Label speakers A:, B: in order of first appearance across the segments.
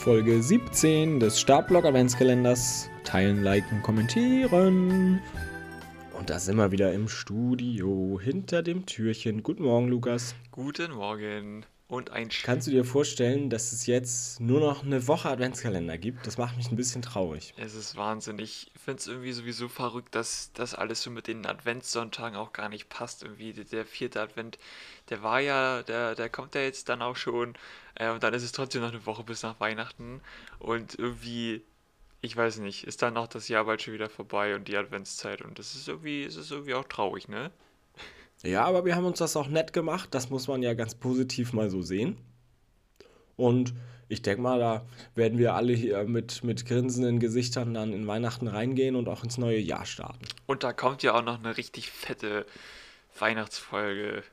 A: Folge 17 des Startblock Adventskalenders. Teilen, liken, kommentieren. Und da sind wir wieder im Studio, hinter dem Türchen. Guten Morgen, Lukas.
B: Guten Morgen. Und ein
A: Sch Kannst du dir vorstellen, dass es jetzt nur noch eine Woche Adventskalender gibt? Das macht mich ein bisschen traurig.
B: Es ist Wahnsinn. Ich finde es irgendwie sowieso verrückt, dass das alles so mit den Adventssonntagen auch gar nicht passt. Irgendwie der vierte Advent, der war ja, der, der kommt ja jetzt dann auch schon. Äh, und dann ist es trotzdem noch eine Woche bis nach Weihnachten. Und irgendwie, ich weiß nicht, ist dann auch das Jahr bald schon wieder vorbei und die Adventszeit. Und das ist irgendwie, es ist irgendwie auch traurig, ne?
A: Ja, aber wir haben uns das auch nett gemacht. Das muss man ja ganz positiv mal so sehen. Und ich denke mal, da werden wir alle hier mit, mit grinsenden Gesichtern dann in Weihnachten reingehen und auch ins neue Jahr starten.
B: Und da kommt ja auch noch eine richtig fette Weihnachtsfolge.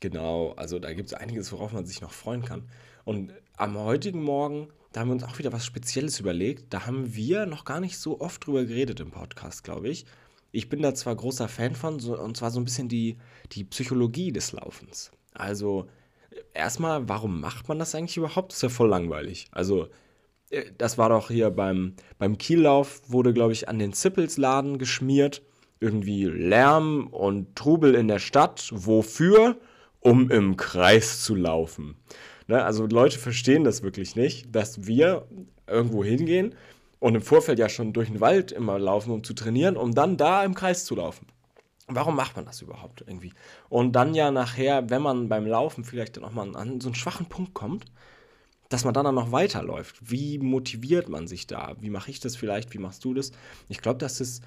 A: Genau, also da gibt es einiges, worauf man sich noch freuen kann. Und am heutigen Morgen, da haben wir uns auch wieder was Spezielles überlegt. Da haben wir noch gar nicht so oft drüber geredet im Podcast, glaube ich. Ich bin da zwar großer Fan von, so, und zwar so ein bisschen die, die Psychologie des Laufens. Also erstmal, warum macht man das eigentlich überhaupt? Das ist ja voll langweilig. Also äh, das war doch hier beim, beim Kiellauf, wurde, glaube ich, an den Zippelsladen geschmiert. Irgendwie Lärm und Trubel in der Stadt. Wofür? Um im Kreis zu laufen. Ne? Also Leute verstehen das wirklich nicht, dass wir irgendwo hingehen und im Vorfeld ja schon durch den Wald immer laufen, um zu trainieren, um dann da im Kreis zu laufen. Warum macht man das überhaupt irgendwie? Und dann ja nachher, wenn man beim Laufen vielleicht nochmal an so einen schwachen Punkt kommt, dass man dann, dann noch weiterläuft. Wie motiviert man sich da? Wie mache ich das vielleicht? Wie machst du das? Ich glaube, das ist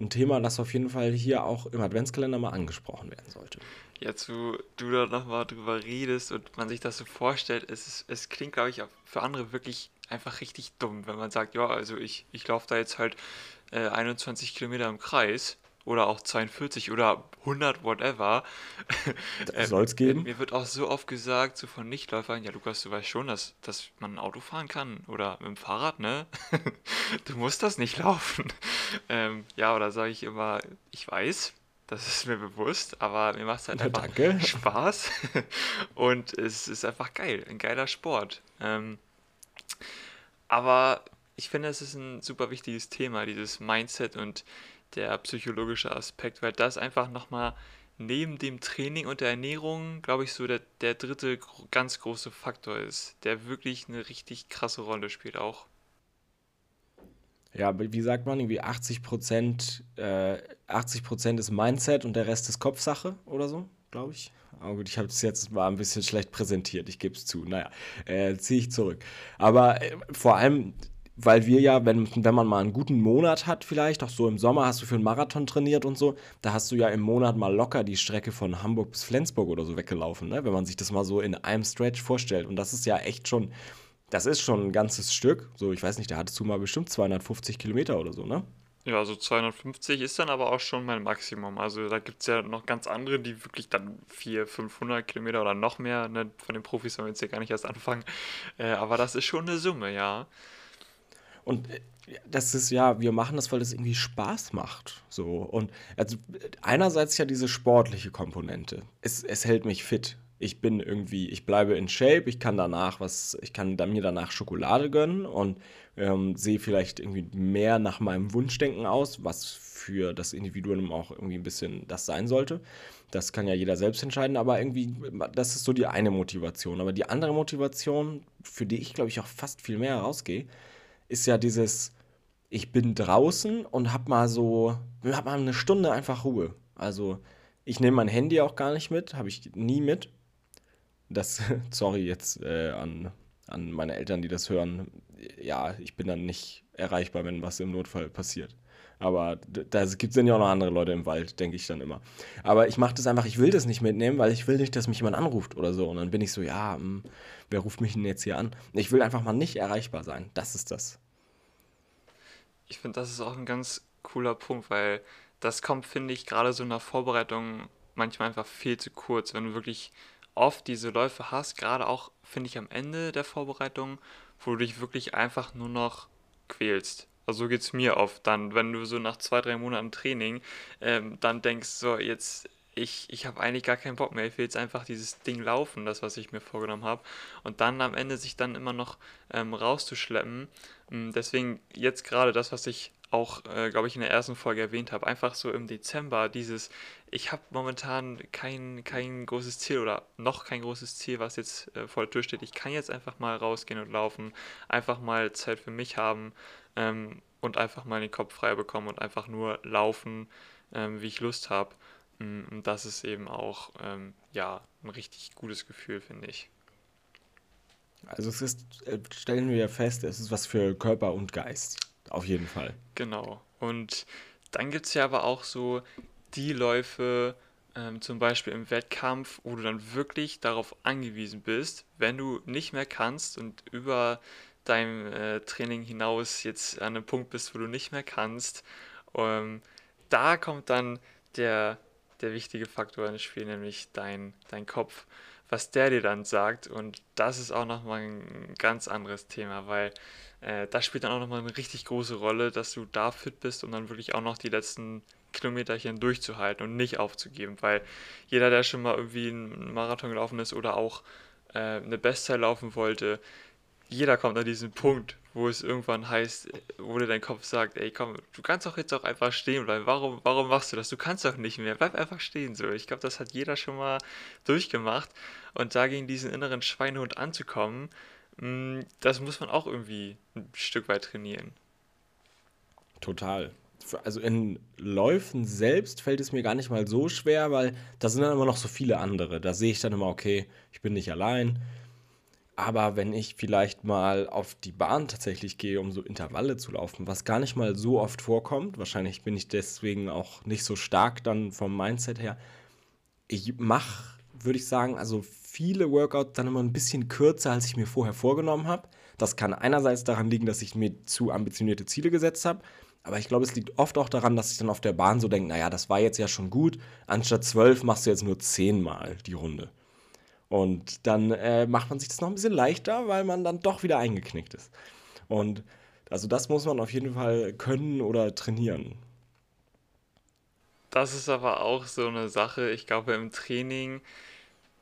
A: ein Thema, das auf jeden Fall hier auch im Adventskalender mal angesprochen werden sollte.
B: Jetzt, wo du da nochmal drüber redest und man sich das so vorstellt, es, ist, es klingt, glaube ich, auch für andere wirklich einfach richtig dumm, wenn man sagt, ja, also ich, ich laufe da jetzt halt äh, 21 Kilometer im Kreis oder auch 42 oder 100, whatever.
A: Soll es geben?
B: Mir wird auch so oft gesagt, so von Nichtläufern, ja Lukas, du weißt schon, dass, dass man ein Auto fahren kann oder mit dem Fahrrad, ne? du musst das nicht laufen. Ähm, ja, oder sage ich immer, ich weiß, das ist mir bewusst, aber mir macht es halt einfach danke. Spaß und es ist einfach geil, ein geiler Sport. Ähm, aber ich finde, es ist ein super wichtiges Thema, dieses Mindset und der psychologische Aspekt, weil das einfach nochmal neben dem Training und der Ernährung, glaube ich, so der, der dritte ganz große Faktor ist, der wirklich eine richtig krasse Rolle spielt auch.
A: Ja, wie sagt man, irgendwie 80 Prozent, äh, 80 Prozent ist Mindset und der Rest ist Kopfsache oder so, glaube ich. Aber gut, ich habe es jetzt mal ein bisschen schlecht präsentiert, ich gebe es zu. Naja, äh, ziehe ich zurück. Aber äh, vor allem, weil wir ja, wenn, wenn man mal einen guten Monat hat, vielleicht, auch so im Sommer hast du für einen Marathon trainiert und so, da hast du ja im Monat mal locker die Strecke von Hamburg bis Flensburg oder so weggelaufen, ne? wenn man sich das mal so in einem Stretch vorstellt. Und das ist ja echt schon, das ist schon ein ganzes Stück. So, ich weiß nicht, da hattest du mal bestimmt 250 Kilometer oder so, ne?
B: Ja, so 250 ist dann aber auch schon mein Maximum. Also da gibt es ja noch ganz andere, die wirklich dann 400, 500 Kilometer oder noch mehr, ne? von den Profis wollen wir jetzt hier gar nicht erst anfangen. Äh, aber das ist schon eine Summe, ja.
A: Und äh, das ist ja, wir machen das, weil das irgendwie Spaß macht. So. Und also einerseits ja diese sportliche Komponente. Es, es hält mich fit ich bin irgendwie, ich bleibe in Shape, ich kann danach was, ich kann mir danach Schokolade gönnen und ähm, sehe vielleicht irgendwie mehr nach meinem Wunschdenken aus, was für das Individuum auch irgendwie ein bisschen das sein sollte. Das kann ja jeder selbst entscheiden, aber irgendwie, das ist so die eine Motivation. Aber die andere Motivation, für die ich glaube ich auch fast viel mehr rausgehe, ist ja dieses, ich bin draußen und hab mal so, hab mal eine Stunde einfach Ruhe. Also ich nehme mein Handy auch gar nicht mit, habe ich nie mit das, sorry jetzt äh, an, an meine Eltern, die das hören, ja, ich bin dann nicht erreichbar, wenn was im Notfall passiert. Aber da gibt es dann ja auch noch andere Leute im Wald, denke ich dann immer. Aber ich mache das einfach, ich will das nicht mitnehmen, weil ich will nicht, dass mich jemand anruft oder so. Und dann bin ich so, ja, mh, hm, wer ruft mich denn jetzt hier an? Ich will einfach mal nicht erreichbar sein. Das ist das.
B: Ich finde, das ist auch ein ganz cooler Punkt, weil das kommt, finde ich, gerade so in der Vorbereitung manchmal einfach viel zu kurz, wenn du wirklich oft diese Läufe hast, gerade auch, finde ich, am Ende der Vorbereitung, wo du dich wirklich einfach nur noch quälst. Also so geht es mir oft. Dann, wenn du so nach zwei, drei Monaten Training ähm, dann denkst, so jetzt, ich, ich habe eigentlich gar keinen Bock mehr. Ich will jetzt einfach dieses Ding laufen, das, was ich mir vorgenommen habe. Und dann am Ende sich dann immer noch ähm, rauszuschleppen. Mm, deswegen jetzt gerade das, was ich auch, äh, glaube ich, in der ersten Folge erwähnt habe, einfach so im Dezember dieses, ich habe momentan kein, kein großes Ziel oder noch kein großes Ziel, was jetzt äh, vor der Tür steht. Ich kann jetzt einfach mal rausgehen und laufen, einfach mal Zeit für mich haben ähm, und einfach mal den Kopf frei bekommen und einfach nur laufen, ähm, wie ich Lust habe. Mm, und das ist eben auch, ähm, ja, ein richtig gutes Gefühl, finde ich.
A: Also es ist, äh, stellen wir fest, es ist was für Körper und Geist. Auf jeden Fall.
B: Genau. Und dann gibt es ja aber auch so die Läufe, ähm, zum Beispiel im Wettkampf, wo du dann wirklich darauf angewiesen bist, wenn du nicht mehr kannst und über dein äh, Training hinaus jetzt an einem Punkt bist, wo du nicht mehr kannst, ähm, da kommt dann der, der wichtige Faktor ins Spiel, nämlich dein, dein Kopf, was der dir dann sagt. Und das ist auch nochmal ein ganz anderes Thema, weil äh, das spielt dann auch nochmal eine richtig große Rolle, dass du da fit bist, um dann wirklich auch noch die letzten Kilometerchen durchzuhalten und nicht aufzugeben, weil jeder, der schon mal irgendwie einen Marathon gelaufen ist oder auch äh, eine Bestzeit laufen wollte, jeder kommt an diesen Punkt, wo es irgendwann heißt, wo dir dein Kopf sagt, ey komm, du kannst doch jetzt auch einfach stehen bleiben. Warum, warum machst du das? Du kannst doch nicht mehr. Bleib einfach stehen so. Ich glaube, das hat jeder schon mal durchgemacht. Und da gegen diesen inneren Schweinehund anzukommen, Mm, das muss man auch irgendwie ein Stück weit trainieren.
A: Total. Also in Läufen selbst fällt es mir gar nicht mal so schwer, weil da sind dann immer noch so viele andere. Da sehe ich dann immer, okay, ich bin nicht allein. Aber wenn ich vielleicht mal auf die Bahn tatsächlich gehe, um so Intervalle zu laufen, was gar nicht mal so oft vorkommt, wahrscheinlich bin ich deswegen auch nicht so stark dann vom Mindset her. Ich mache, würde ich sagen, also viele Workouts dann immer ein bisschen kürzer, als ich mir vorher vorgenommen habe. Das kann einerseits daran liegen, dass ich mir zu ambitionierte Ziele gesetzt habe, aber ich glaube, es liegt oft auch daran, dass ich dann auf der Bahn so denke, naja, das war jetzt ja schon gut, anstatt zwölf machst du jetzt nur zehnmal die Runde. Und dann äh, macht man sich das noch ein bisschen leichter, weil man dann doch wieder eingeknickt ist. Und also das muss man auf jeden Fall können oder trainieren.
B: Das ist aber auch so eine Sache, ich glaube im Training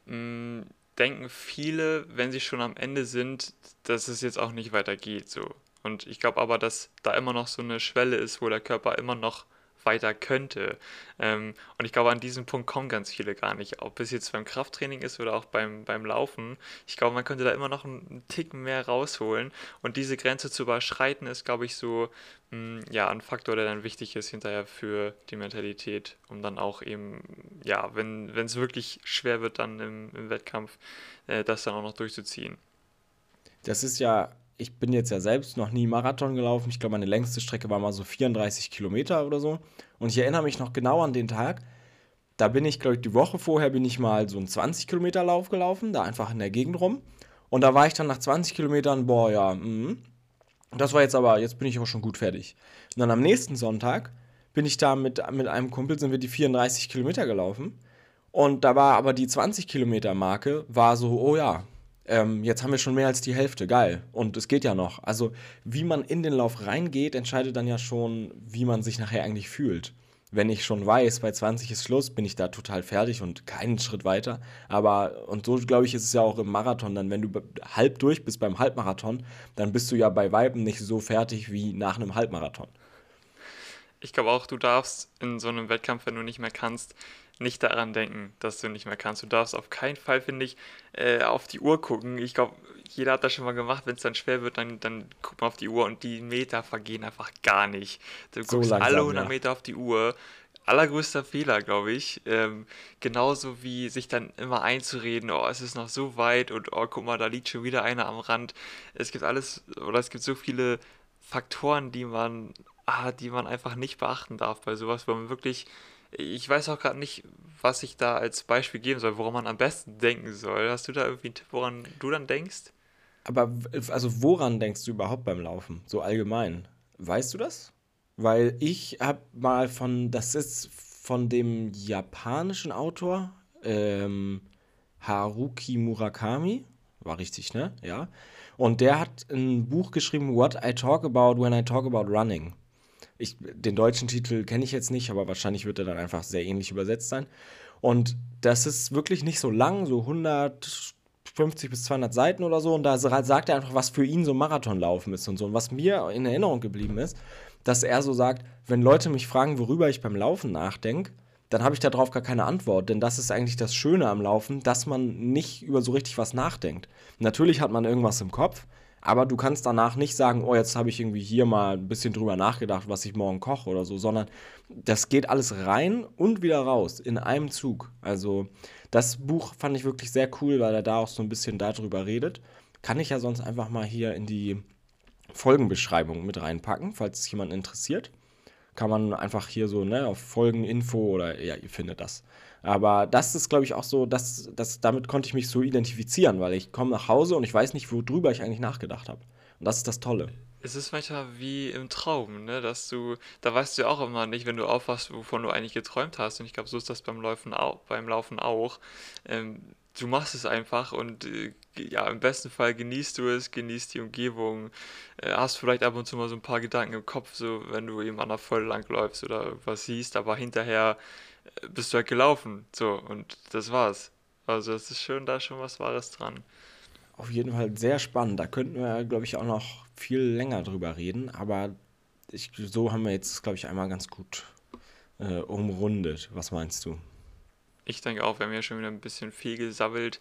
B: mh, denken viele, wenn sie schon am Ende sind, dass es jetzt auch nicht weitergeht. So. Und ich glaube aber, dass da immer noch so eine Schwelle ist, wo der Körper immer noch weiter könnte. Ähm, und ich glaube, an diesem Punkt kommen ganz viele gar nicht. Ob es jetzt beim Krafttraining ist oder auch beim, beim Laufen. Ich glaube, man könnte da immer noch einen Ticken mehr rausholen. Und diese Grenze zu überschreiten, ist, glaube ich, so mh, hm, ja, ein Faktor, der dann wichtig ist hinterher für die Mentalität, um dann auch eben, ja, wenn es wirklich schwer wird, dann im, im Wettkampf, äh, das dann auch noch durchzuziehen.
A: Das ist ja ich bin jetzt ja selbst noch nie Marathon gelaufen. Ich glaube, meine längste Strecke war mal so 34 Kilometer oder so. Und ich erinnere mich noch genau an den Tag. Da bin ich, glaube ich, die Woche vorher bin ich mal so einen 20 Kilometer Lauf gelaufen, da einfach in der Gegend rum. Und da war ich dann nach 20 Kilometern, boah, ja, mh. Das war jetzt aber, jetzt bin ich auch schon gut fertig. Und dann am nächsten Sonntag bin ich da mit, mit einem Kumpel, sind wir die 34 Kilometer gelaufen. Und da war aber die 20 Kilometer Marke, war so, oh ja, ähm, jetzt haben wir schon mehr als die Hälfte, geil. Und es geht ja noch. Also, wie man in den Lauf reingeht, entscheidet dann ja schon, wie man sich nachher eigentlich fühlt. Wenn ich schon weiß, bei 20 ist Schluss, bin ich da total fertig und keinen Schritt weiter. Aber, und so glaube ich, ist es ja auch im Marathon dann, wenn du halb durch bist beim Halbmarathon, dann bist du ja bei Weiben nicht so fertig wie nach einem Halbmarathon.
B: Ich glaube auch, du darfst in so einem Wettkampf, wenn du nicht mehr kannst, nicht daran denken, dass du nicht mehr kannst. Du darfst auf keinen Fall, finde ich, äh, auf die Uhr gucken. Ich glaube, jeder hat das schon mal gemacht. Wenn es dann schwer wird, dann, dann guckt man auf die Uhr und die Meter vergehen einfach gar nicht. Du so guckst langsam, alle 100 ja. Meter auf die Uhr. Allergrößter Fehler, glaube ich. Ähm, genauso wie sich dann immer einzureden, oh, es ist noch so weit und oh, guck mal, da liegt schon wieder einer am Rand. Es gibt alles, oder es gibt so viele Faktoren, die man, ah, die man einfach nicht beachten darf bei sowas, wo man wirklich ich weiß auch gerade nicht, was ich da als Beispiel geben soll, woran man am besten denken soll. Hast du da irgendwie einen Tipp, woran du dann denkst?
A: Aber also woran denkst du überhaupt beim Laufen? So allgemein. Weißt du das? Weil ich habe mal von, das ist von dem japanischen Autor ähm, Haruki Murakami, war richtig, ne? Ja. Und der hat ein Buch geschrieben, What I Talk About When I Talk About Running. Ich, den deutschen Titel kenne ich jetzt nicht, aber wahrscheinlich wird er dann einfach sehr ähnlich übersetzt sein. Und das ist wirklich nicht so lang, so 150 bis 200 Seiten oder so. Und da sagt er einfach, was für ihn so Marathonlaufen ist und so. Und was mir in Erinnerung geblieben ist, dass er so sagt, wenn Leute mich fragen, worüber ich beim Laufen nachdenke, dann habe ich darauf gar keine Antwort. Denn das ist eigentlich das Schöne am Laufen, dass man nicht über so richtig was nachdenkt. Natürlich hat man irgendwas im Kopf, aber du kannst danach nicht sagen, oh, jetzt habe ich irgendwie hier mal ein bisschen drüber nachgedacht, was ich morgen koche oder so, sondern das geht alles rein und wieder raus in einem Zug. Also das Buch fand ich wirklich sehr cool, weil er da auch so ein bisschen darüber redet. Kann ich ja sonst einfach mal hier in die Folgenbeschreibung mit reinpacken, falls es jemand interessiert. Kann man einfach hier so ne, auf Folgeninfo oder ja, ihr findet das. Aber das ist, glaube ich, auch so, dass, dass damit konnte ich mich so identifizieren, weil ich komme nach Hause und ich weiß nicht, worüber ich eigentlich nachgedacht habe. Und das ist das Tolle.
B: Es ist manchmal wie im Traum, ne? Dass du, da weißt du ja auch immer nicht, wenn du aufwachst, wovon du eigentlich geträumt hast. Und ich glaube, so ist das beim Laufen auch, beim Laufen auch. Ähm, du machst es einfach und äh, ja, im besten Fall genießt du es, genießt die Umgebung, äh, hast vielleicht ab und zu mal so ein paar Gedanken im Kopf, so wenn du eben an der Voll langläufst oder irgendwas siehst, aber hinterher bist du halt gelaufen. So, und das war's. Also es ist schön, da schon was Wahres dran.
A: Auf jeden Fall sehr spannend. Da könnten wir, glaube ich, auch noch viel länger drüber reden. Aber ich, so haben wir jetzt, glaube ich, einmal ganz gut äh, umrundet. Was meinst du?
B: Ich denke auch, wir haben ja schon wieder ein bisschen viel gesammelt.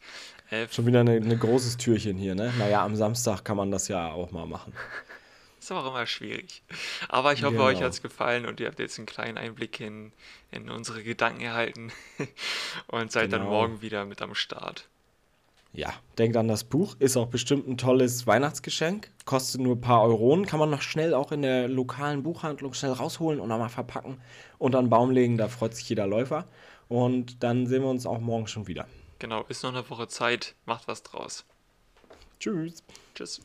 A: Äh, schon wieder ein großes Türchen hier, ne? Naja, am Samstag kann man das ja auch mal machen.
B: Ist aber auch immer schwierig. Aber ich hoffe, genau. euch hat es gefallen und ihr habt jetzt einen kleinen Einblick in, in unsere Gedanken erhalten und seid genau. dann morgen wieder mit am Start.
A: Ja, denkt an das Buch, ist auch bestimmt ein tolles Weihnachtsgeschenk, kostet nur ein paar Euronen, kann man noch schnell auch in der lokalen Buchhandlung schnell rausholen und einmal verpacken und an den Baum legen, da freut sich jeder Läufer. Und dann sehen wir uns auch morgen schon wieder.
B: Genau, ist noch eine Woche Zeit, macht was draus.
A: Tschüss.
B: Tschüss.